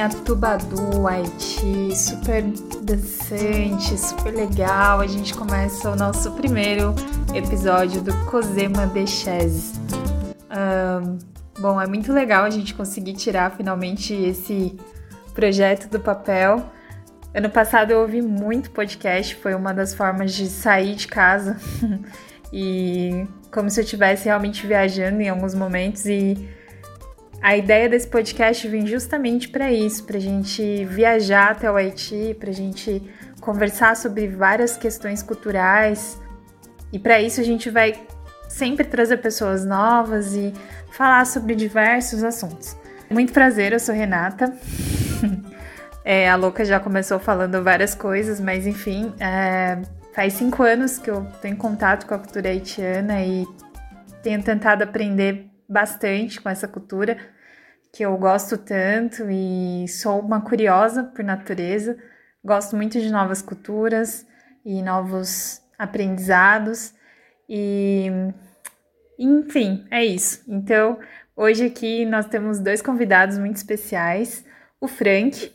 em Atubadu, Haiti, super decente, super legal. A gente começa o nosso primeiro episódio do Cosema de Chese. Um, bom, é muito legal a gente conseguir tirar finalmente esse projeto do papel. Ano passado eu ouvi muito podcast, foi uma das formas de sair de casa e como se eu estivesse realmente viajando em alguns momentos e a ideia desse podcast vem justamente para isso, para a gente viajar até o Haiti, para a gente conversar sobre várias questões culturais. E para isso a gente vai sempre trazer pessoas novas e falar sobre diversos assuntos. Muito prazer, eu sou Renata. é, a Louca já começou falando várias coisas, mas enfim, é, faz cinco anos que eu tenho contato com a cultura haitiana e tenho tentado aprender bastante com essa cultura que eu gosto tanto e sou uma curiosa por natureza. Gosto muito de novas culturas e novos aprendizados e enfim, é isso. Então, hoje aqui nós temos dois convidados muito especiais, o Frank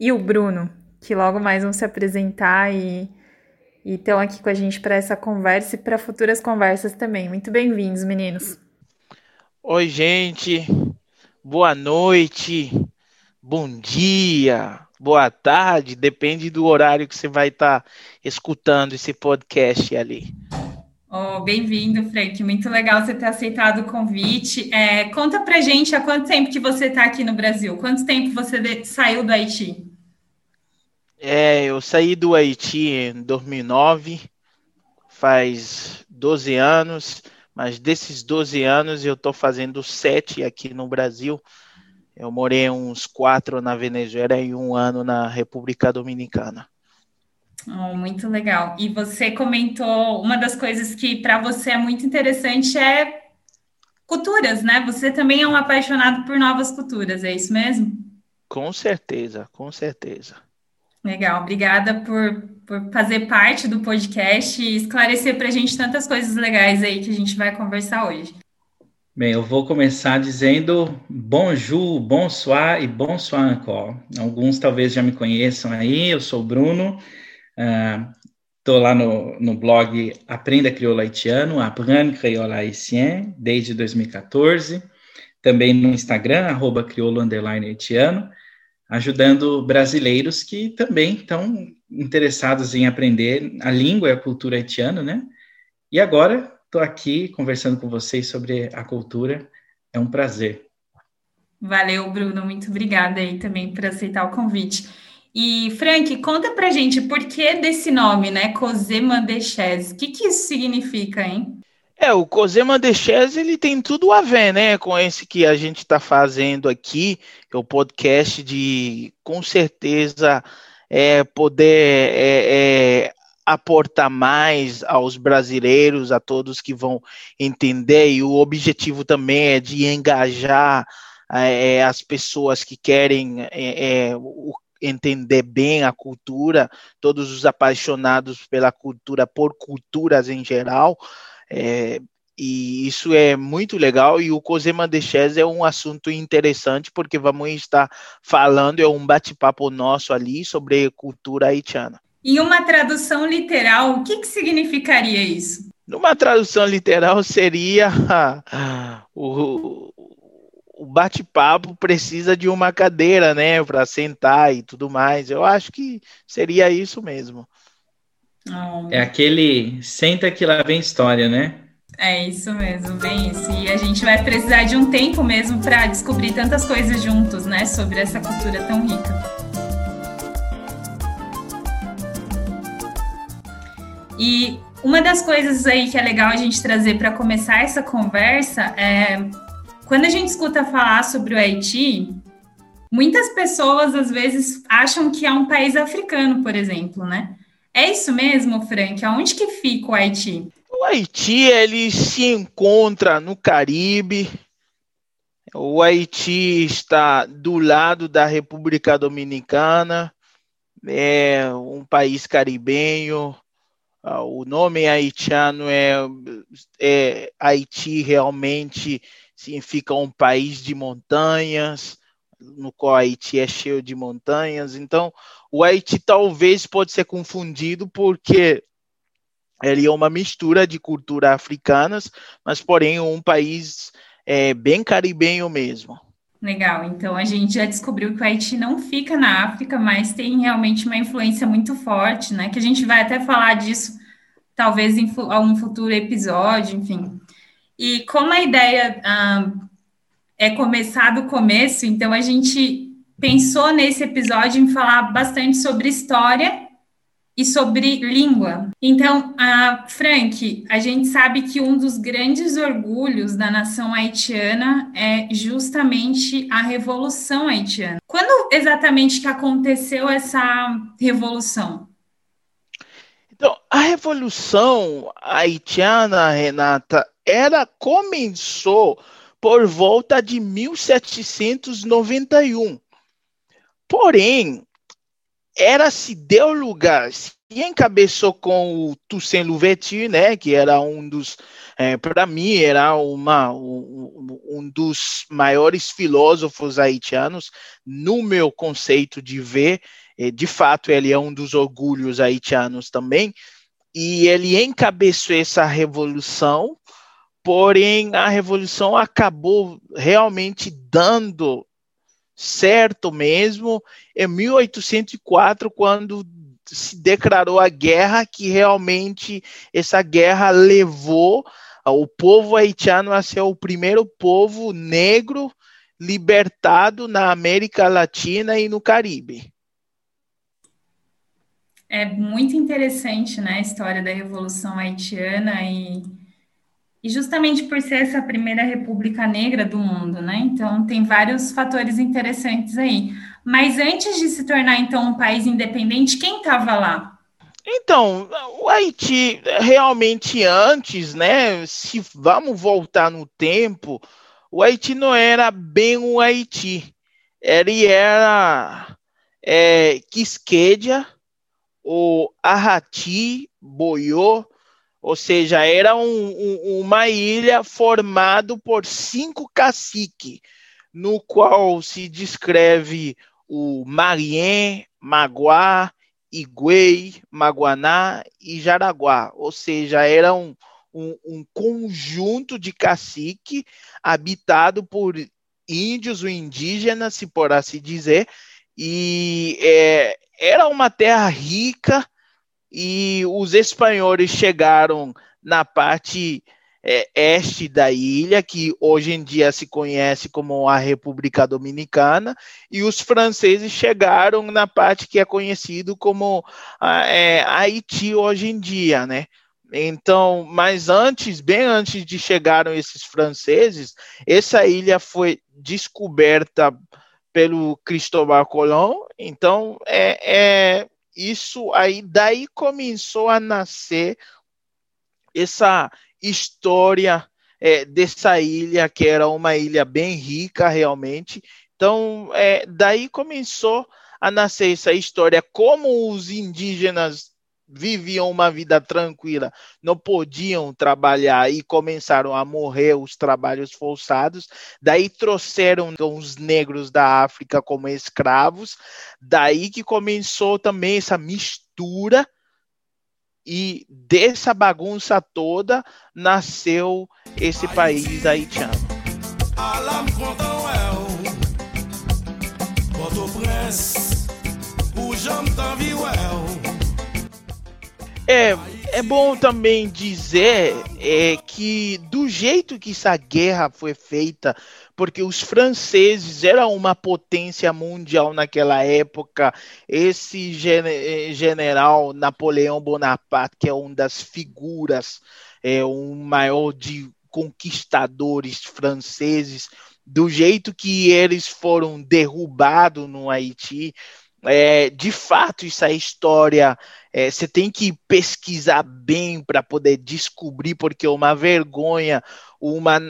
e o Bruno, que logo mais vão se apresentar e estão aqui com a gente para essa conversa e para futuras conversas também. Muito bem-vindos, meninos. Oi, gente. Boa noite. Bom dia. Boa tarde. Depende do horário que você vai estar tá escutando esse podcast ali. Oh, Bem-vindo, Frank. Muito legal você ter aceitado o convite. É, conta pra gente há quanto tempo que você está aqui no Brasil? Quanto tempo você saiu do Haiti? É, eu saí do Haiti em 2009, faz 12 anos mas desses 12 anos eu estou fazendo sete aqui no Brasil. Eu morei uns quatro na Venezuela e um ano na República Dominicana. Oh, muito legal. E você comentou uma das coisas que para você é muito interessante é culturas, né? Você também é um apaixonado por novas culturas, é isso mesmo? Com certeza, com certeza. Legal, obrigada por, por fazer parte do podcast e esclarecer para a gente tantas coisas legais aí que a gente vai conversar hoje. Bem, eu vou começar dizendo bonjour, bonsoir e bonsoir encore. Alguns talvez já me conheçam aí, eu sou o Bruno, estou uh, lá no, no blog Aprenda Crioulo Haitiano, Apprendre Crioulo Haitien, desde 2014. Também no Instagram, arroba crioulo haitiano ajudando brasileiros que também estão interessados em aprender a língua e a cultura haitiana, né? E agora estou aqui conversando com vocês sobre a cultura. É um prazer. Valeu, Bruno. Muito obrigada aí também por aceitar o convite. E, Frank, conta pra gente por que desse nome, né? Cosema de O que, que isso significa, hein? É, o Cosema de Chess, ele tem tudo a ver, né, com esse que a gente está fazendo aqui, que é o podcast de, com certeza, é, poder é, é, aportar mais aos brasileiros, a todos que vão entender, e o objetivo também é de engajar é, as pessoas que querem é, é, entender bem a cultura, todos os apaixonados pela cultura, por culturas em geral, é, e isso é muito legal. E o Cosema de Chess é um assunto interessante, porque vamos estar falando, é um bate-papo nosso ali sobre cultura haitiana. Em uma tradução literal, o que, que significaria isso? Numa tradução literal seria o, o bate-papo precisa de uma cadeira, né, para sentar e tudo mais. Eu acho que seria isso mesmo. É aquele senta que lá vem história, né? É isso mesmo, bem isso. E a gente vai precisar de um tempo mesmo para descobrir tantas coisas juntos, né, sobre essa cultura tão rica. E uma das coisas aí que é legal a gente trazer para começar essa conversa é quando a gente escuta falar sobre o Haiti, muitas pessoas às vezes acham que é um país africano, por exemplo, né? É isso mesmo, Frank? Aonde que fica o Haiti? O Haiti ele se encontra no Caribe. O Haiti está do lado da República Dominicana. É um país caribenho. Ah, o nome haitiano é, é Haiti realmente significa um país de montanhas, no qual Haiti é cheio de montanhas. Então, o Haiti talvez pode ser confundido porque ele é uma mistura de cultura africanas, mas porém um país é, bem caribenho mesmo. Legal, então a gente já descobriu que o Haiti não fica na África, mas tem realmente uma influência muito forte, né? Que a gente vai até falar disso, talvez em um futuro episódio, enfim. E como a ideia ah, é começar do começo, então a gente pensou nesse episódio em falar bastante sobre história e sobre língua. Então, Frank, a gente sabe que um dos grandes orgulhos da nação haitiana é justamente a Revolução Haitiana. Quando exatamente que aconteceu essa revolução? Então, a Revolução Haitiana, Renata, era começou por volta de 1791. Porém, era se deu lugar, se encabeçou com o Toussaint Louverture, né, que era um dos, é, para mim, era uma, um, um, dos maiores filósofos haitianos, no meu conceito de ver, de fato ele é um dos orgulhos haitianos também, e ele encabeçou essa revolução, porém a revolução acabou realmente dando certo mesmo em 1804, quando se declarou a guerra, que realmente essa guerra levou o povo haitiano a ser o primeiro povo negro libertado na América Latina e no Caribe. É muito interessante, né, a história da Revolução Haitiana e e justamente por ser essa primeira república negra do mundo, né? Então tem vários fatores interessantes aí. Mas antes de se tornar então um país independente, quem estava lá? Então, o Haiti realmente antes, né? Se vamos voltar no tempo, o Haiti não era bem o Haiti. Ele era é, Quisquedia, o Arrati, Boiô, ou seja, era um, um, uma ilha formada por cinco caciques, no qual se descreve o Marien, Maguá, Iguei, Maguaná e Jaraguá. Ou seja, era um, um, um conjunto de cacique habitado por índios ou indígenas, se por assim dizer, e é, era uma terra rica e os espanhóis chegaram na parte é, este da ilha, que hoje em dia se conhece como a República Dominicana, e os franceses chegaram na parte que é conhecido como é, Haiti hoje em dia, né? Então, mas antes, bem antes de chegarem esses franceses, essa ilha foi descoberta pelo Cristóbal Colón. Então, é, é isso aí, daí começou a nascer essa história é, dessa ilha, que era uma ilha bem rica realmente. Então, é, daí começou a nascer essa história, como os indígenas viviam uma vida tranquila, não podiam trabalhar e começaram a morrer os trabalhos forçados. Daí trouxeram os negros da África como escravos. Daí que começou também essa mistura e dessa bagunça toda nasceu esse país haitiano. É, é bom também dizer é, que do jeito que essa guerra foi feita, porque os franceses eram uma potência mundial naquela época, esse gen general Napoleão Bonaparte, que é uma das figuras, é um maior de conquistadores franceses, do jeito que eles foram derrubados no Haiti, é, de fato, essa história é, você tem que pesquisar bem para poder descobrir, porque é uma vergonha uma,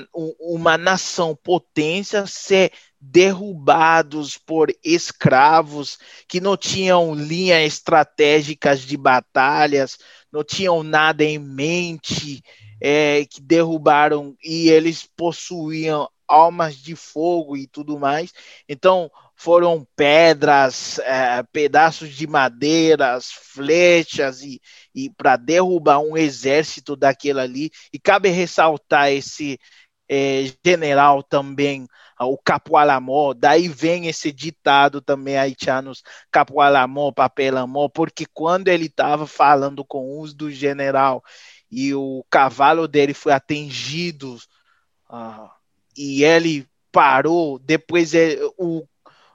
uma nação potência ser derrubados por escravos que não tinham linhas estratégicas de batalhas, não tinham nada em mente, é, que derrubaram e eles possuíam almas de fogo e tudo mais. Então foram pedras, é, pedaços de madeiras, flechas e, e para derrubar um exército daquele ali. E cabe ressaltar esse é, general também, o Capualamó, daí vem esse ditado também haitianos, Capualamó, Papelamó, porque quando ele estava falando com os do general e o cavalo dele foi atingido uh, e ele parou, depois ele, o,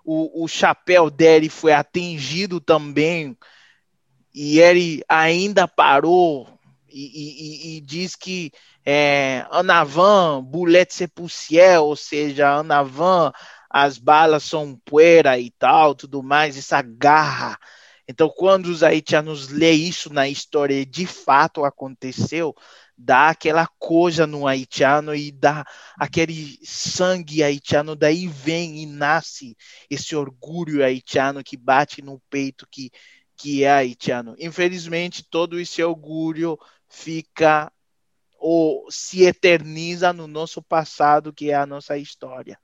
o, o chapéu dele foi atingido também e ele ainda parou e, e, e diz que é, Anavan, boulette c'est poussière, ou seja, Anavan, as balas são poeira e tal, tudo mais, essa garra. Então, quando os haitianos lê isso na história e de fato aconteceu, dá aquela coisa no haitiano e dá aquele sangue haitiano, daí vem e nasce esse orgulho haitiano que bate no peito que, que é haitiano. Infelizmente, todo esse orgulho fica ou se eterniza no nosso passado, que é a nossa história.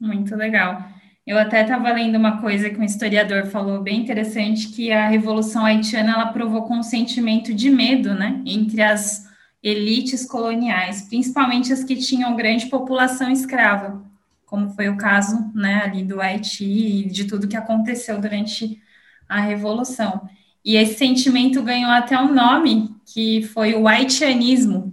Muito legal. Eu até estava lendo uma coisa que um historiador falou bem interessante, que a Revolução Haitiana ela provocou um sentimento de medo, né, entre as elites coloniais, principalmente as que tinham grande população escrava, como foi o caso, né, ali do Haiti e de tudo que aconteceu durante a Revolução. E esse sentimento ganhou até um nome, que foi o haitianismo.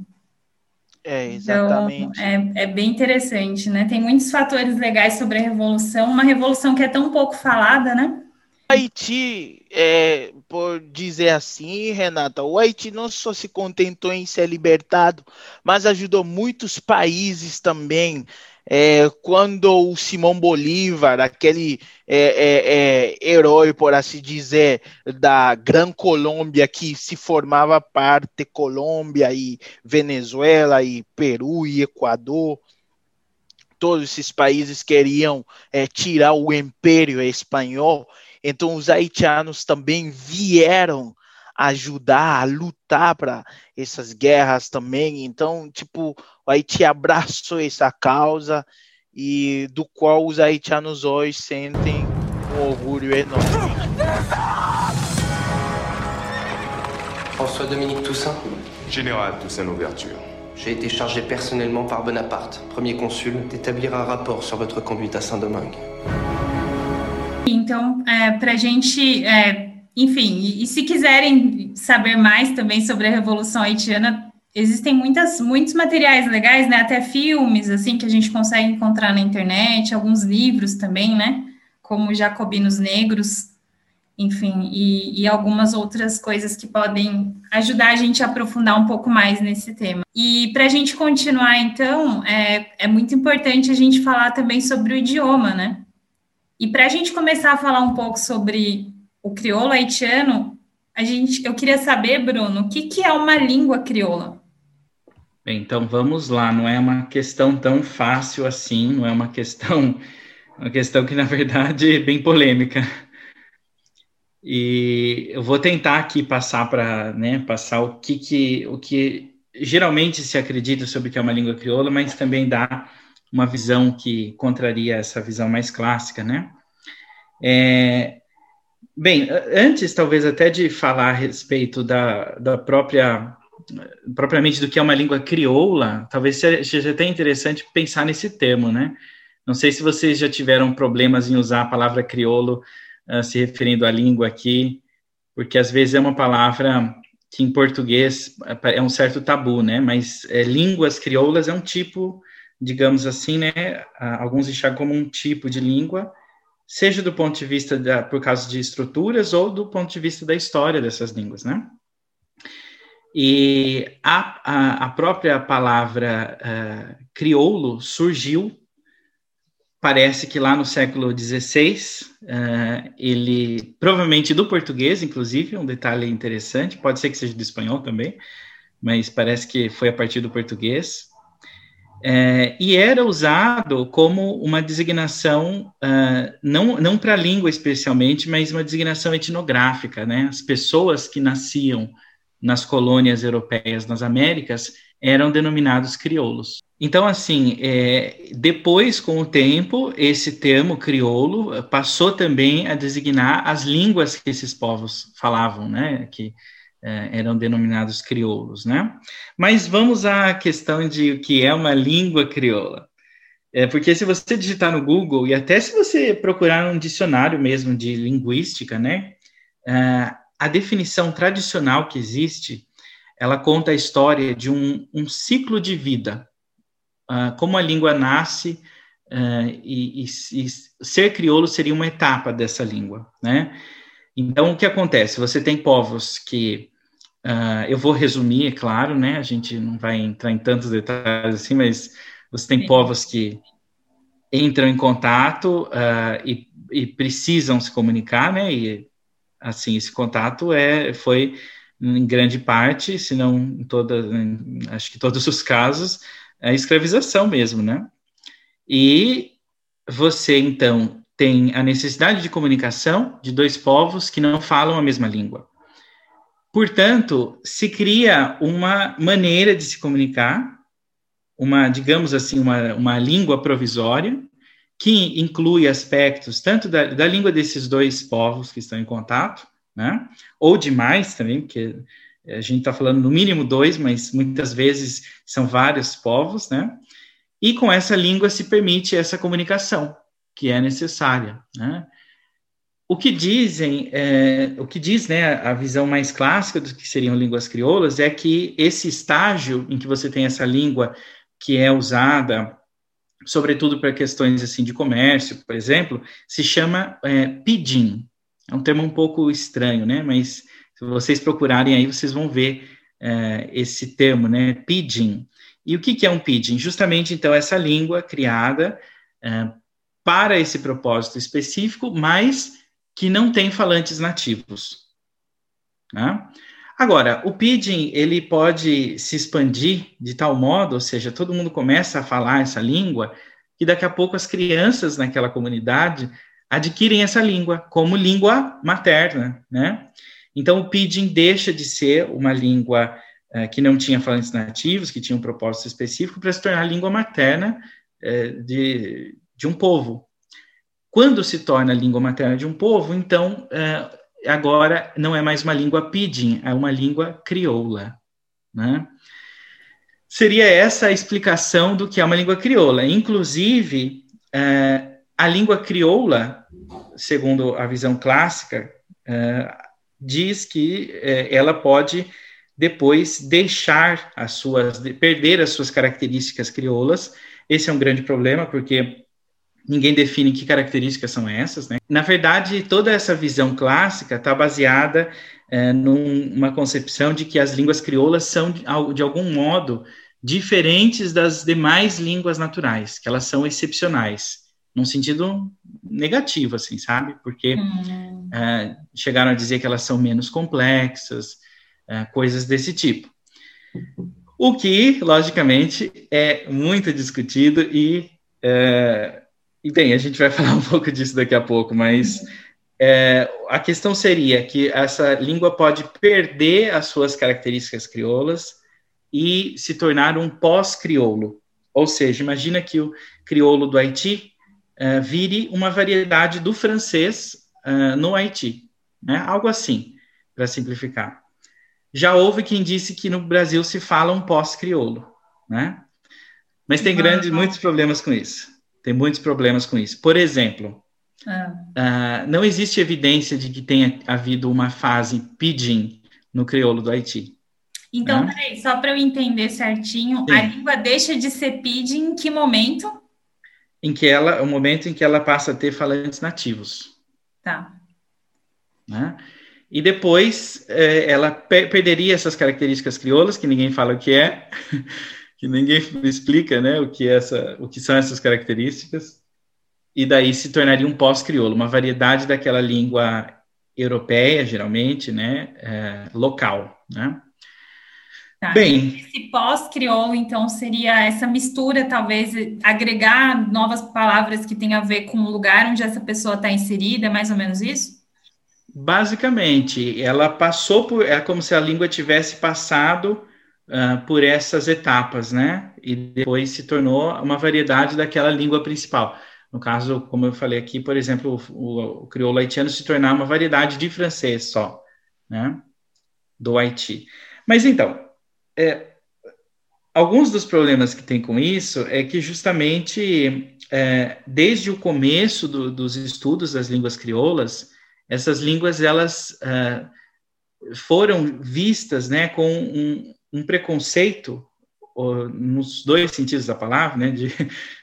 É, exatamente. Então, é, é bem interessante, né? Tem muitos fatores legais sobre a revolução, uma revolução que é tão pouco falada, né? Haiti, é, por dizer assim, Renata, o Haiti não só se contentou em ser libertado, mas ajudou muitos países também é, quando o Simão Bolívar, aquele é, é, é, herói, por assim dizer, da Gran Colômbia, que se formava parte Colômbia e Venezuela e Peru e Equador, todos esses países queriam é, tirar o Império Espanhol, então os haitianos também vieram ajudar a lutar para essas guerras também. Então, tipo, o Haiti abraçou essa causa e do qual os haitianos hoje sentem um orgulho enorme. François Dominique Toussaint. Général Toussaint Louverture. J'ai été chargé personnellement par Bonaparte, premier consul, d'établir un rapport sur votre conduite à Saint-Domingue. Então, é, para a gente é, enfim, e, e, se quiserem saber mais também sobre a Revolução Haitiana, existem muitas, muitos materiais legais, né? Até filmes, assim, que a gente consegue encontrar na internet, alguns livros também, né? Como Jacobinos Negros, enfim, e, e algumas outras coisas que podem ajudar a gente a aprofundar um pouco mais nesse tema. E para a gente continuar, então, é, é muito importante a gente falar também sobre o idioma, né? E para a gente começar a falar um pouco sobre o crioulo haitiano, a gente, eu queria saber, Bruno, o que, que é uma língua crioula? Bem, então vamos lá, não é uma questão tão fácil assim, não é uma questão, uma questão que na verdade é bem polêmica. E eu vou tentar aqui passar para, né, passar o que, que o que geralmente se acredita sobre o que é uma língua crioula, mas também dá uma visão que contraria essa visão mais clássica, né? É, Bem, antes talvez até de falar a respeito da, da própria propriamente do que é uma língua crioula, talvez seja até interessante pensar nesse termo, né? Não sei se vocês já tiveram problemas em usar a palavra crioulo uh, se referindo à língua aqui, porque às vezes é uma palavra que em português é um certo tabu, né? Mas é, línguas crioulas é um tipo, digamos assim, né? Uh, alguns enxergam como um tipo de língua seja do ponto de vista da, por causa de estruturas ou do ponto de vista da história dessas línguas, né? E a, a, a própria palavra uh, crioulo surgiu, parece que lá no século XVI, uh, ele, provavelmente do português, inclusive, um detalhe interessante, pode ser que seja do espanhol também, mas parece que foi a partir do português, é, e era usado como uma designação, uh, não, não para a língua especialmente, mas uma designação etnográfica, né? As pessoas que nasciam nas colônias europeias nas Américas eram denominados crioulos. Então, assim, é, depois, com o tempo, esse termo crioulo passou também a designar as línguas que esses povos falavam, né? Que eram denominados crioulos, né? Mas vamos à questão de o que é uma língua crioula. É, porque se você digitar no Google, e até se você procurar um dicionário mesmo de linguística, né? É, a definição tradicional que existe, ela conta a história de um, um ciclo de vida, uh, como a língua nasce, uh, e, e, e, ser crioulo seria uma etapa dessa língua, né? Então, o que acontece? Você tem povos que, uh, eu vou resumir, é claro, né? A gente não vai entrar em tantos detalhes assim, mas você tem Sim. povos que entram em contato e, e precisam se comunicar, né? E assim, esse contato é, foi em grande parte, se não em toda, em, acho que todos os casos, a escravização mesmo, né? E você, então, tem a necessidade de comunicação de dois povos que não falam a mesma língua. Portanto, se cria uma maneira de se comunicar, uma, digamos assim, uma, uma língua provisória, que inclui aspectos tanto da, da língua desses dois povos que estão em contato, né? Ou de mais também, porque a gente está falando no mínimo dois, mas muitas vezes são vários povos, né? E com essa língua se permite essa comunicação que é necessária, né? O que dizem, é, o que diz, né, a visão mais clássica do que seriam línguas crioulas é que esse estágio em que você tem essa língua que é usada sobretudo para questões assim de comércio, por exemplo, se chama é, pidgin. É um termo um pouco estranho, né? Mas se vocês procurarem aí, vocês vão ver é, esse termo, né? Pidgin. E o que, que é um pidgin? Justamente, então, essa língua criada é, para esse propósito específico, mas que não tem falantes nativos. Né? Agora, o pidgin, ele pode se expandir de tal modo, ou seja, todo mundo começa a falar essa língua, que daqui a pouco as crianças naquela comunidade adquirem essa língua como língua materna, né? Então, o pidgin deixa de ser uma língua uh, que não tinha falantes nativos, que tinha um propósito específico, para se tornar língua materna uh, de, de um povo. Quando se torna língua materna de um povo, então uh, agora não é mais uma língua pidgin, é uma língua crioula, né? Seria essa a explicação do que é uma língua crioula. Inclusive, é, a língua crioula, segundo a visão clássica, é, diz que é, ela pode depois deixar as suas, perder as suas características crioulas. Esse é um grande problema, porque ninguém define que características são essas, né? Na verdade, toda essa visão clássica está baseada é, numa concepção de que as línguas crioulas são, de, algum modo, diferentes das demais línguas naturais, que elas são excepcionais, num sentido negativo, assim, sabe? Porque hum. é, chegaram a dizer que elas são menos complexas, é, coisas desse tipo. O que, logicamente, é muito discutido e é, e bem, a gente vai falar um pouco disso daqui a pouco, mas é, a questão seria que essa língua pode perder as suas características crioulas e se tornar um pós-crioulo. Ou seja, imagina que o crioulo do Haiti é, vire uma variedade do francês é, no Haiti, né? algo assim, para simplificar. Já houve quem disse que no Brasil se fala um pós-crioulo, né? Mas tem grandes, muitos problemas com isso. Tem muitos problemas com isso. Por exemplo, ah. uh, não existe evidência de que tenha havido uma fase pidgin no crioulo do Haiti. Então, né? peraí, só para eu entender certinho, Sim. a língua deixa de ser pidgin em que momento? Em que ela, o momento em que ela passa a ter falantes nativos. Tá. Né? E depois eh, ela per perderia essas características crioulas, que ninguém fala o que é, que ninguém explica, né, o que é essa, o que são essas características, e daí se tornaria um pós-crioulo, uma variedade daquela língua europeia, geralmente, né, é, local, né. Tá. Bem, esse pós-crioulo, então, seria essa mistura, talvez, agregar novas palavras que tenham a ver com o lugar onde essa pessoa está inserida, é mais ou menos isso? Basicamente, ela passou por, é como se a língua tivesse passado uh, por essas etapas, né? E depois se tornou uma variedade daquela língua principal. No caso, como eu falei aqui, por exemplo, o, o crioulo haitiano se tornar uma variedade de francês só, né? Do Haiti. Mas então, é, alguns dos problemas que tem com isso é que justamente é, desde o começo do, dos estudos das línguas crioulas, essas línguas elas é, foram vistas, né, com um, um preconceito nos dois sentidos da palavra, né, de,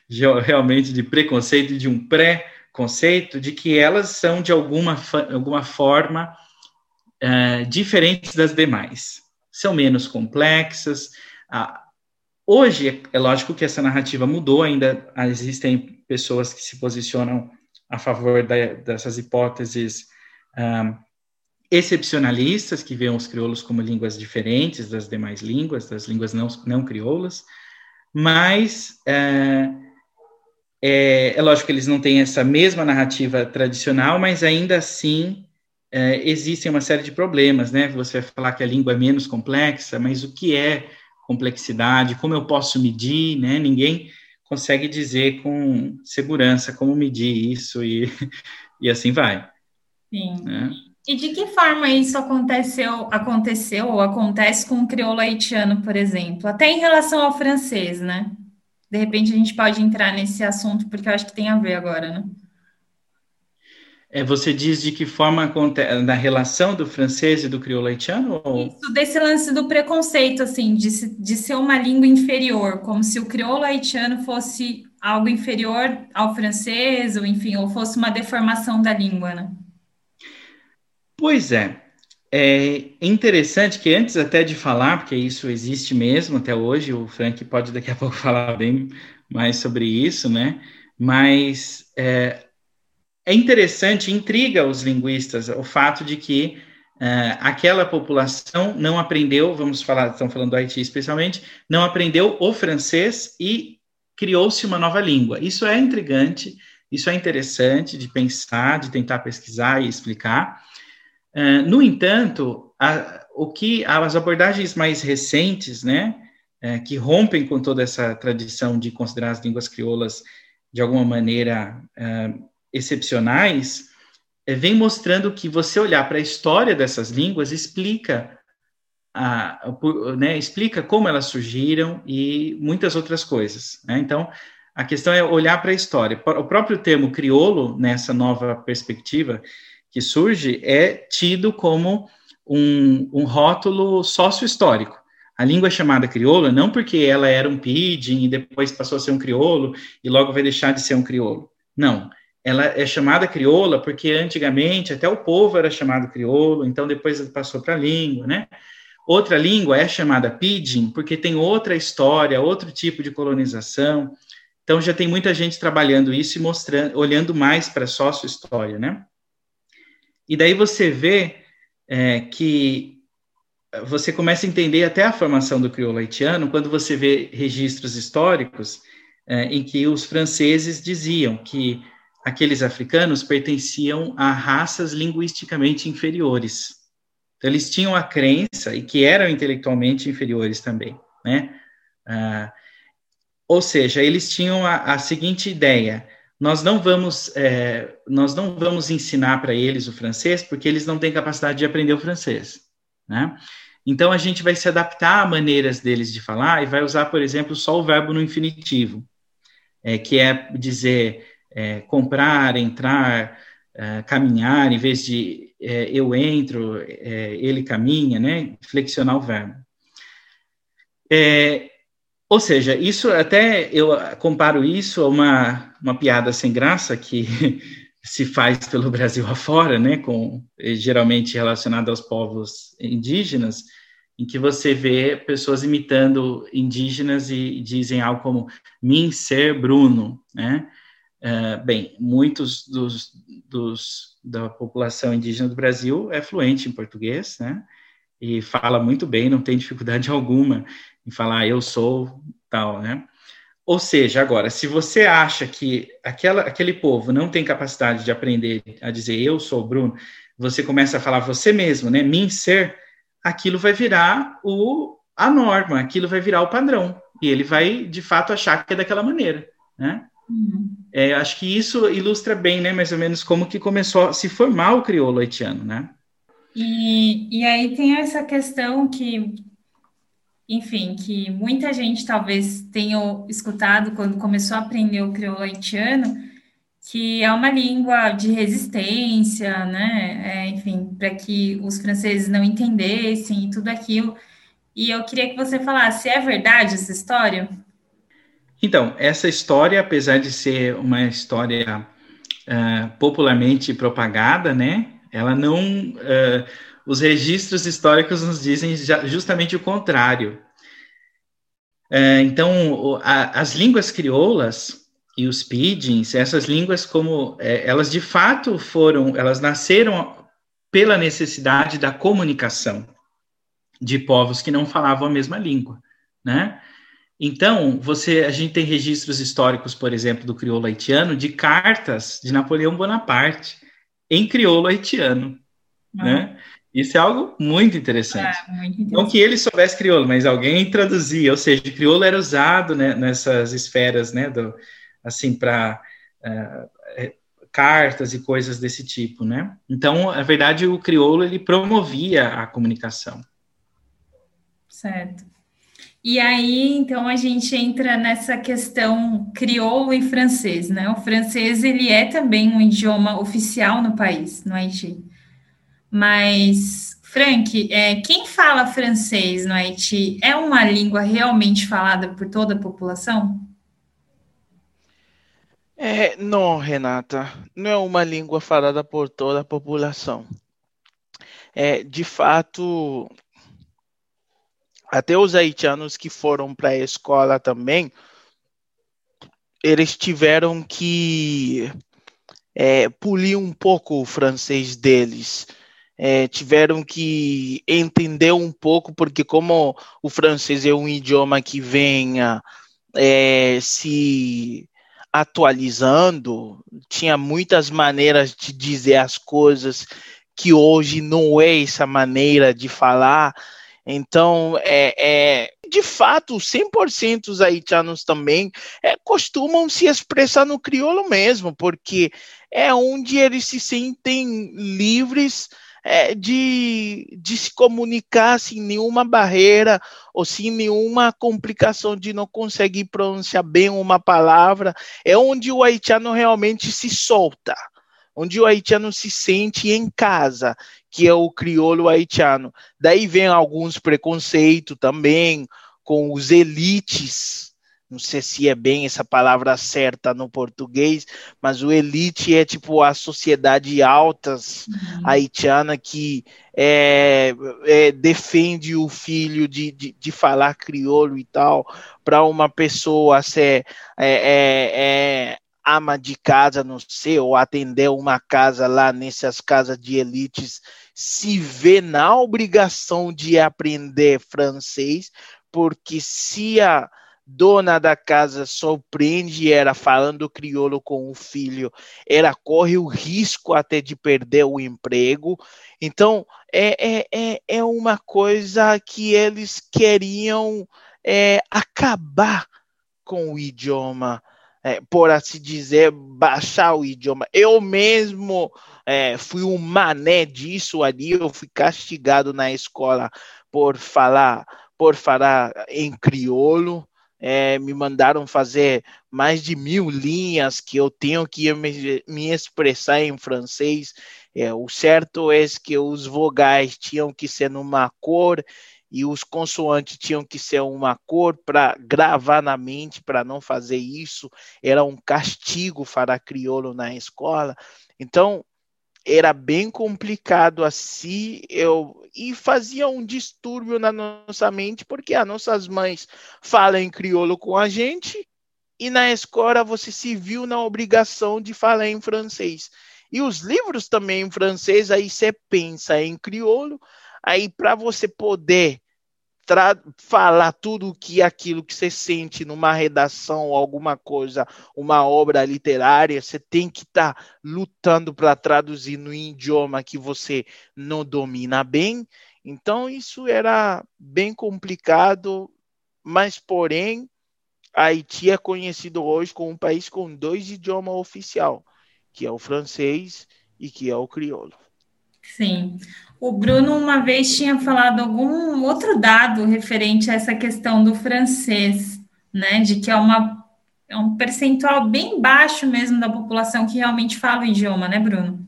de, realmente de preconceito e de um pré-conceito, de que elas são de alguma, alguma forma uh, diferentes das demais, são menos complexas. Uh, hoje, é, é lógico que essa narrativa mudou, ainda existem pessoas que se posicionam a favor da, dessas hipóteses uh, excepcionalistas, que veem os crioulos como línguas diferentes das demais línguas, das línguas não, não crioulas, mas é, é, é, lógico que eles não têm essa mesma narrativa tradicional, mas ainda assim é, existem uma série de problemas, né? Você vai falar que a língua é menos complexa, mas o que é complexidade? Como eu posso medir, né? Ninguém consegue dizer com segurança como medir isso e, e assim vai. Sim. Né? E de que forma isso aconteceu, aconteceu ou acontece com o crioulo haitiano, por exemplo? Até em relação ao francês, né? De repente a gente pode entrar nesse assunto, porque eu acho que tem a ver agora, né? É, você diz de que forma acontece na relação do francês e do crioulo haitiano? Ou... Isso, desse lance do preconceito, assim, de, de ser uma língua inferior, como se o crioulo haitiano fosse algo inferior ao francês, ou enfim, ou fosse uma deformação da língua, né? Pois é. É interessante que antes até de falar, porque isso existe mesmo até hoje, o Frank pode daqui a pouco falar bem mais sobre isso, né? Mas é, é interessante, intriga os linguistas o fato de que é, aquela população não aprendeu, vamos falar, estão falando do Haiti especialmente, não aprendeu o francês e criou-se uma nova língua. Isso é intrigante, isso é interessante de pensar, de tentar pesquisar e explicar. Uh, no entanto, a, o que as abordagens mais recentes, né, uh, que rompem com toda essa tradição de considerar as línguas crioulas de alguma maneira uh, excepcionais, vem mostrando que você olhar para a história dessas línguas explica a, né, explica como elas surgiram e muitas outras coisas. Né? Então, a questão é olhar para a história. O próprio termo crioulo, nessa nova perspectiva, que surge é tido como um, um rótulo sócio-histórico. A língua é chamada crioula não porque ela era um pidgin e depois passou a ser um crioulo e logo vai deixar de ser um crioulo. Não, ela é chamada crioula porque antigamente até o povo era chamado crioulo, então depois passou para a língua, né? Outra língua é chamada pidgin porque tem outra história, outro tipo de colonização. Então já tem muita gente trabalhando isso e mostrando, olhando mais para a sócio-história, né? E daí você vê é, que você começa a entender até a formação do crioulo haitiano quando você vê registros históricos é, em que os franceses diziam que aqueles africanos pertenciam a raças linguisticamente inferiores. Então, eles tinham a crença e que eram intelectualmente inferiores também, né? Ah, ou seja, eles tinham a, a seguinte ideia: nós não vamos é, nós não vamos ensinar para eles o francês porque eles não têm capacidade de aprender o francês, né? Então a gente vai se adaptar a maneiras deles de falar e vai usar, por exemplo, só o verbo no infinitivo, é, que é dizer é, comprar, entrar, é, caminhar, em vez de é, eu entro, é, ele caminha, né? Flexionar o verbo. É, ou seja, isso até eu comparo isso a uma, uma piada sem graça que se faz pelo Brasil afora, né, com geralmente relacionada aos povos indígenas, em que você vê pessoas imitando indígenas e dizem algo como mim ser Bruno, né? Uh, bem, muitos dos, dos, da população indígena do Brasil é fluente em português, né? E fala muito bem, não tem dificuldade alguma em falar eu sou tal, né? Ou seja, agora, se você acha que aquela, aquele povo não tem capacidade de aprender a dizer eu sou Bruno, você começa a falar você mesmo, né? Mim ser, aquilo vai virar o, a norma, aquilo vai virar o padrão. E ele vai, de fato, achar que é daquela maneira, né? Uhum. É, acho que isso ilustra bem, né, mais ou menos como que começou a se formar o crioulo haitiano, né? E, e aí tem essa questão que, enfim, que muita gente talvez tenha escutado quando começou a aprender o crioulo haitiano, que é uma língua de resistência, né? É, enfim, para que os franceses não entendessem e tudo aquilo. E eu queria que você falasse, é verdade essa história? Então, essa história, apesar de ser uma história uh, popularmente propagada, né? Ela não. Uh, os registros históricos nos dizem justamente o contrário. Uh, então, a, as línguas crioulas e os pidgins, essas línguas, como elas de fato foram, elas nasceram pela necessidade da comunicação de povos que não falavam a mesma língua, né? Então, você, a gente tem registros históricos, por exemplo, do crioulo haitiano, de cartas de Napoleão Bonaparte em crioulo haitiano, ah. né? Isso é algo muito interessante. É, muito interessante. Não que ele soubesse crioulo, mas alguém traduzia, ou seja, crioulo era usado né, nessas esferas, né, do, assim, para uh, é, é, cartas e coisas desse tipo, né? Então, na verdade, o crioulo ele promovia a comunicação. Certo. E aí, então, a gente entra nessa questão crioulo e francês, né? O francês, ele é também um idioma oficial no país, no Haiti. Mas, Frank, é, quem fala francês no Haiti é uma língua realmente falada por toda a população? É, não, Renata, não é uma língua falada por toda a população. É, de fato, até os haitianos que foram para a escola também, eles tiveram que é, polir um pouco o francês deles. É, tiveram que entender um pouco, porque como o francês é um idioma que vem é, se atualizando, tinha muitas maneiras de dizer as coisas que hoje não é essa maneira de falar. Então, é, é, de fato, 100% os haitianos também é, costumam se expressar no crioulo mesmo, porque é onde eles se sentem livres é, de, de se comunicar sem nenhuma barreira ou sem nenhuma complicação de não conseguir pronunciar bem uma palavra. É onde o haitiano realmente se solta onde o haitiano se sente em casa, que é o crioulo haitiano. Daí vem alguns preconceitos também com os elites. Não sei se é bem essa palavra certa no português, mas o elite é tipo a sociedade altas uhum. haitiana que é, é, defende o filho de, de, de falar crioulo e tal, para uma pessoa ser é, é, é ama de casa, não sei, ou atender uma casa lá nessas casas de elites, se vê na obrigação de aprender francês, porque se a dona da casa surpreende ela falando crioulo com o filho, ela corre o risco até de perder o emprego. Então, é, é, é, é uma coisa que eles queriam é, acabar com o idioma é, por assim dizer, baixar o idioma. Eu mesmo é, fui um mané disso ali, eu fui castigado na escola por falar, por falar em crioulo. É, me mandaram fazer mais de mil linhas que eu tenho que me, me expressar em francês. É, o certo é que os vogais tinham que ser numa cor e os consoantes tinham que ser uma cor para gravar na mente, para não fazer isso, era um castigo para crioulo na escola. Então, era bem complicado assim, eu e fazia um distúrbio na nossa mente, porque as nossas mães falam em crioulo com a gente, e na escola você se viu na obrigação de falar em francês. E os livros também em francês, aí você pensa em crioulo, Aí, para você poder falar tudo que aquilo que você sente numa redação, alguma coisa, uma obra literária, você tem que estar tá lutando para traduzir no idioma que você não domina bem. Então isso era bem complicado, mas porém Haiti é conhecido hoje como um país com dois idiomas oficial, que é o francês e que é o crioulo. Sim. O Bruno uma vez tinha falado algum outro dado referente a essa questão do francês, né? De que é uma é um percentual bem baixo mesmo da população que realmente fala o idioma, né, Bruno?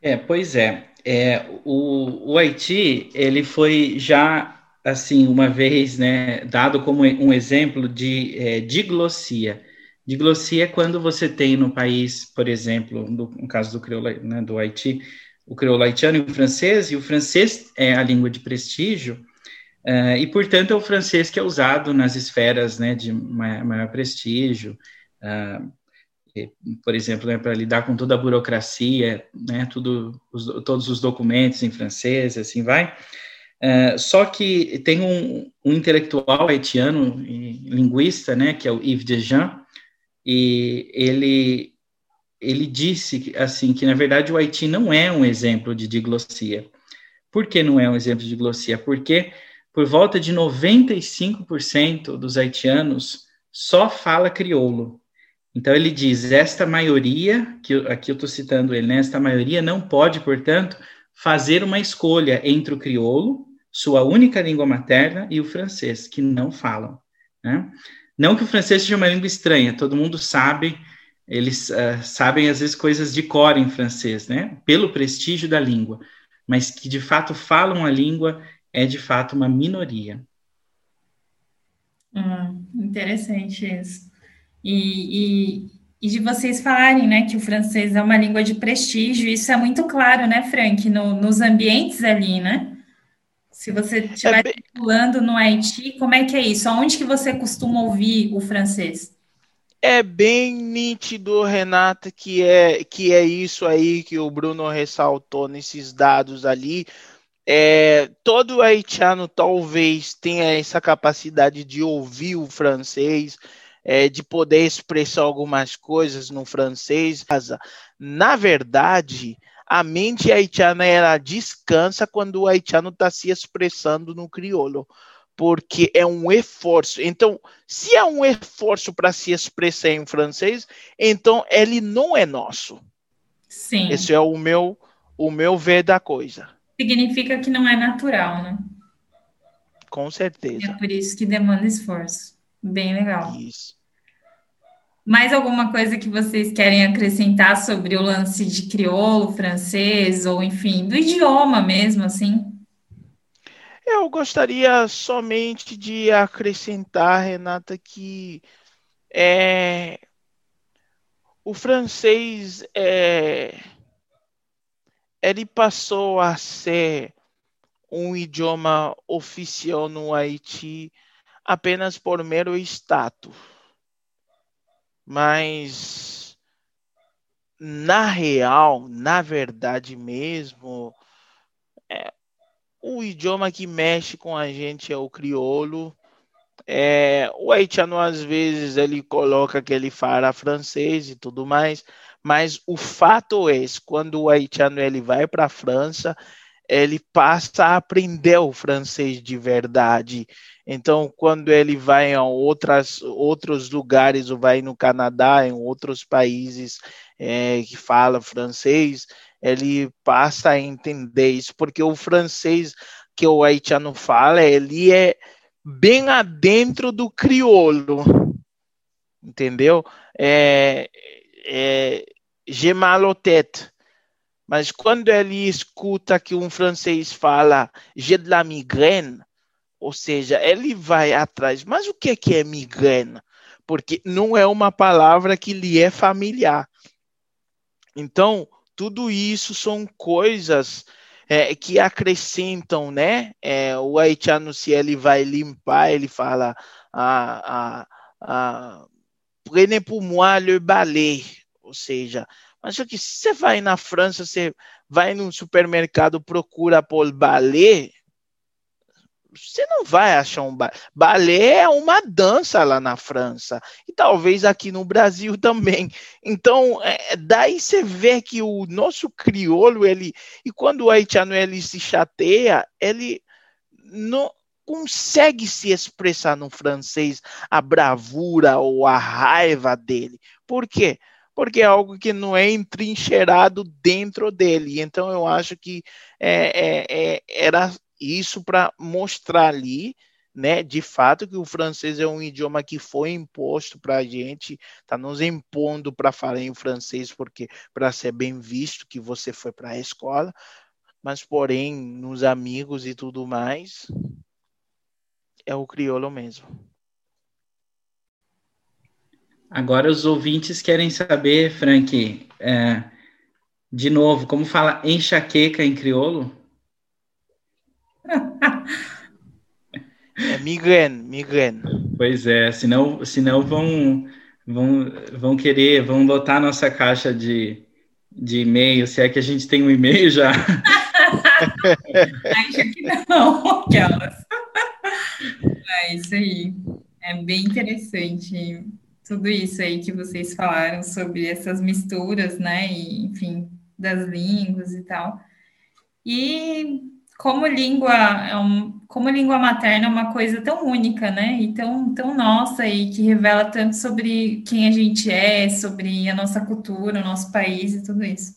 É, pois é. é o, o Haiti, ele foi já, assim, uma vez, né, dado como um exemplo de é, diglossia. Diglossia é quando você tem no país, por exemplo, no, no caso do crioulo, né, do Haiti, o crioulo haitiano e o francês, e o francês é a língua de prestígio, uh, e, portanto, é o francês que é usado nas esferas né, de maior, maior prestígio, uh, e, por exemplo, né, para lidar com toda a burocracia, né, tudo, os, todos os documentos em francês, assim vai. Uh, só que tem um, um intelectual haitiano linguista, né, que é o Yves Dejean, e ele ele disse assim que na verdade o Haiti não é um exemplo de diglossia. Por que não é um exemplo de diglossia? Porque por volta de 95% dos haitianos só fala crioulo. Então ele diz: esta maioria, que aqui eu estou citando ele, né, esta maioria não pode, portanto, fazer uma escolha entre o crioulo, sua única língua materna, e o francês, que não falam. Né? Não que o francês seja uma língua estranha, todo mundo sabe eles uh, sabem às vezes coisas de cor em francês, né? Pelo prestígio da língua, mas que de fato falam a língua é de fato uma minoria. Hum, interessante isso. E, e, e, de vocês falarem, né, que o francês é uma língua de prestígio, isso é muito claro, né, Frank, no, nos ambientes ali, né? Se você estiver é bem... circulando no Haiti, como é que é isso? Aonde que você costuma ouvir o francês? é bem nítido, Renata, que é, que é isso aí que o Bruno ressaltou nesses dados ali. É, todo haitiano talvez tenha essa capacidade de ouvir o francês, é, de poder expressar algumas coisas no francês. Na verdade, a mente haitiana ela descansa quando o haitiano está se expressando no crioulo porque é um esforço. Então, se é um esforço para se expressar em francês, então ele não é nosso. Sim. Esse é o meu o meu ver da coisa. Significa que não é natural, né? Com certeza. É por isso que demanda esforço. Bem legal. Isso. Mais alguma coisa que vocês querem acrescentar sobre o lance de crioulo, francês, ou enfim, do idioma mesmo, assim? Eu gostaria somente de acrescentar, Renata, que é, o francês é, ele passou a ser um idioma oficial no Haiti apenas por mero status. Mas na real, na verdade mesmo, é, o idioma que mexe com a gente é o crioulo. É, o haitiano, às vezes, ele coloca que ele fala francês e tudo mais, mas o fato é, quando o haitiano ele vai para a França, ele passa a aprender o francês de verdade. Então, quando ele vai a outras, outros lugares, ou vai no Canadá, em outros países é, que falam francês, ele passa a entender isso, porque o francês que o haitiano fala, ele é bem adentro do crioulo, entendeu? É, é gemalotet. Mas quando ele escuta que um francês fala j'ai de la migraine, ou seja, ele vai atrás. Mas o que é, que é migraine? Porque não é uma palavra que lhe é familiar. Então, tudo isso são coisas é, que acrescentam, né? É, o haitiano, se ele vai limpar, ele fala ah, ah, ah, prenez pour moi le balai, ou seja, mas só que se você vai na França, você vai num supermercado, procura por balai, você não vai achar um balé. Balé é uma dança lá na França e talvez aqui no Brasil também. Então, é, daí você vê que o nosso crioulo, ele e quando o haitiano ele se chateia, ele não consegue se expressar no francês a bravura ou a raiva dele. Por quê? Porque é algo que não é entrincheirado dentro dele. Então eu acho que é, é, é, era isso para mostrar ali, né, de fato que o francês é um idioma que foi imposto para a gente, está nos impondo para falar em francês porque para ser bem visto que você foi para a escola, mas porém nos amigos e tudo mais é o crioulo mesmo. Agora os ouvintes querem saber, Frank, é, de novo, como fala enxaqueca em crioulo? É migraine, migraine. Pois é, senão, senão vão, vão, vão querer, vão lotar nossa caixa de, de e-mail, se é que a gente tem um e-mail já. Acho que não, aquelas. É isso aí. É bem interessante tudo isso aí que vocês falaram sobre essas misturas, né? E, enfim, das línguas e tal. E como língua é como língua materna é uma coisa tão única, né? E tão, tão nossa e que revela tanto sobre quem a gente é, sobre a nossa cultura, o nosso país e tudo isso.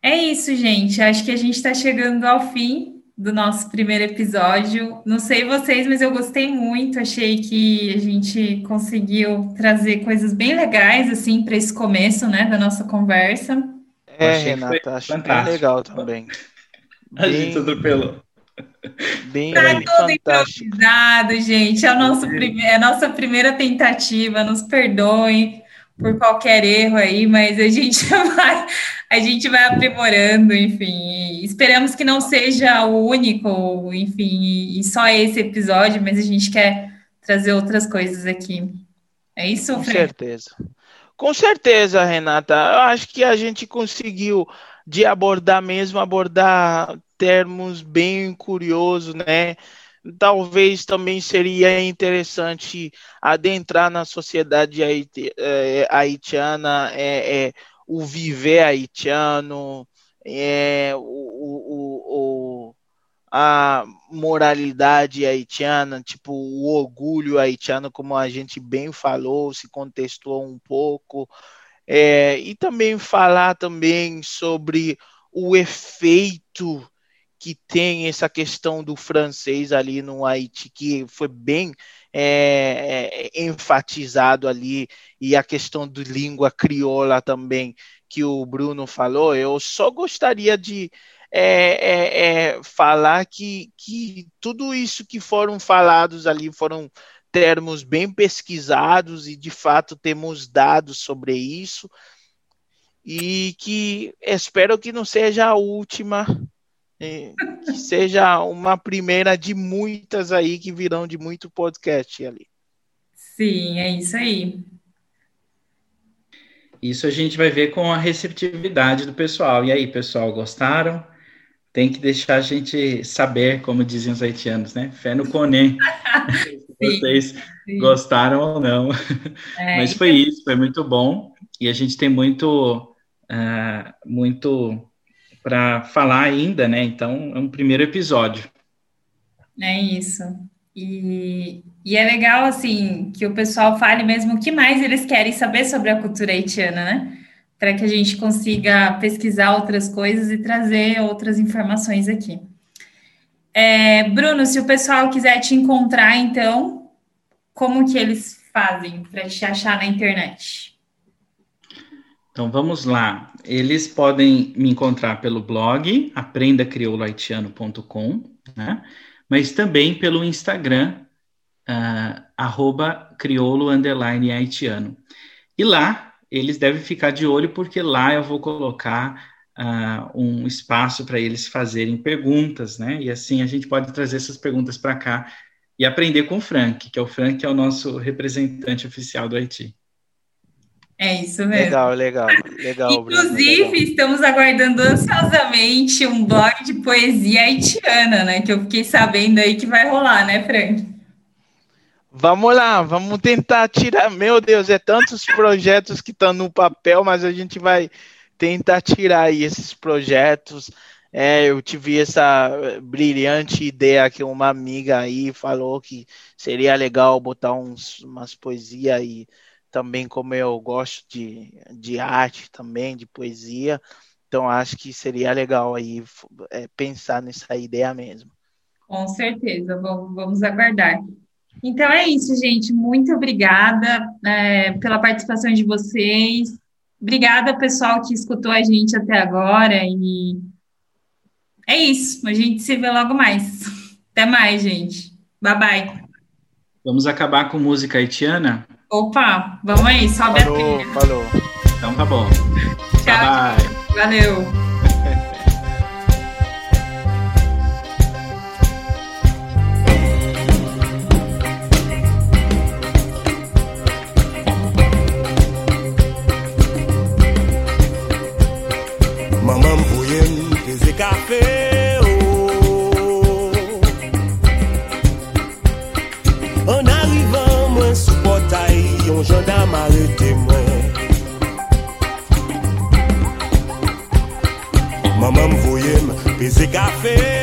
É isso, gente. Acho que a gente está chegando ao fim do nosso primeiro episódio. Não sei vocês, mas eu gostei muito. Achei que a gente conseguiu trazer coisas bem legais assim para esse começo, né, da nossa conversa. É, Renata, acho bem legal também. A bem, gente atropelou. Bem, tá bem tudo fantástico. improvisado, gente. É a, nossa prime é a nossa primeira tentativa. Nos perdoem por qualquer erro aí, mas a gente vai, a gente vai aprimorando, enfim. Esperamos que não seja o único, enfim, e só esse episódio, mas a gente quer trazer outras coisas aqui. É isso, Com Fred? certeza. Com certeza, Renata. Eu acho que a gente conseguiu de abordar mesmo, abordar termos bem curiosos, né? Talvez também seria interessante adentrar na sociedade é, haitiana, é, é, o viver haitiano, é, o, o, o, a moralidade haitiana, tipo o orgulho haitiano, como a gente bem falou, se contestou um pouco, é, e também falar também sobre o efeito que tem essa questão do francês ali no Haiti, que foi bem é, é, enfatizado ali, e a questão de língua crioula também, que o Bruno falou, eu só gostaria de é, é, é falar que, que tudo isso que foram falados ali foram termos bem pesquisados e de fato temos dados sobre isso e que espero que não seja a última, que seja uma primeira de muitas aí que virão de muito podcast ali. Sim, é isso aí. Isso a gente vai ver com a receptividade do pessoal. E aí, pessoal, gostaram? Tem que deixar a gente saber, como dizem os haitianos, né? Fé no Conem. vocês sim. gostaram ou não. É, Mas foi então... isso, foi muito bom. E a gente tem muito, uh, muito para falar ainda, né? Então, é um primeiro episódio. É isso. E, e é legal, assim, que o pessoal fale mesmo o que mais eles querem saber sobre a cultura haitiana, né? Para que a gente consiga pesquisar outras coisas e trazer outras informações aqui. É, Bruno, se o pessoal quiser te encontrar, então, como que eles fazem para te achar na internet? Então vamos lá. Eles podem me encontrar pelo blog aprendacrioulohaitiano.com, né? mas também pelo Instagram, uh, arroba crioulo haitiano. E lá eles devem ficar de olho, porque lá eu vou colocar uh, um espaço para eles fazerem perguntas, né? E assim a gente pode trazer essas perguntas para cá e aprender com o Frank, que é o Frank que é o nosso representante oficial do Haiti. É isso mesmo. Legal, legal, legal. Inclusive, Bruno, legal. estamos aguardando ansiosamente um blog de poesia haitiana, né? Que eu fiquei sabendo aí que vai rolar, né, Frank? Vamos lá, vamos tentar tirar. Meu Deus, é tantos projetos que estão no papel, mas a gente vai tentar tirar aí esses projetos. É, eu tive essa brilhante ideia que uma amiga aí falou que seria legal botar uns, umas poesias aí também como eu gosto de, de arte também, de poesia, então acho que seria legal aí é, pensar nessa ideia mesmo. Com certeza, vamos, vamos aguardar. Então é isso, gente. Muito obrigada é, pela participação de vocês. Obrigada, pessoal, que escutou a gente até agora. E é isso. A gente se vê logo mais. Até mais, gente. Bye bye. Vamos acabar com música haitiana? Opa, vamos aí, sobe falou, a trilha. Falou. Então tá bom. Tchau. Bye, bye. Valeu. Maman m voye m peze kafe.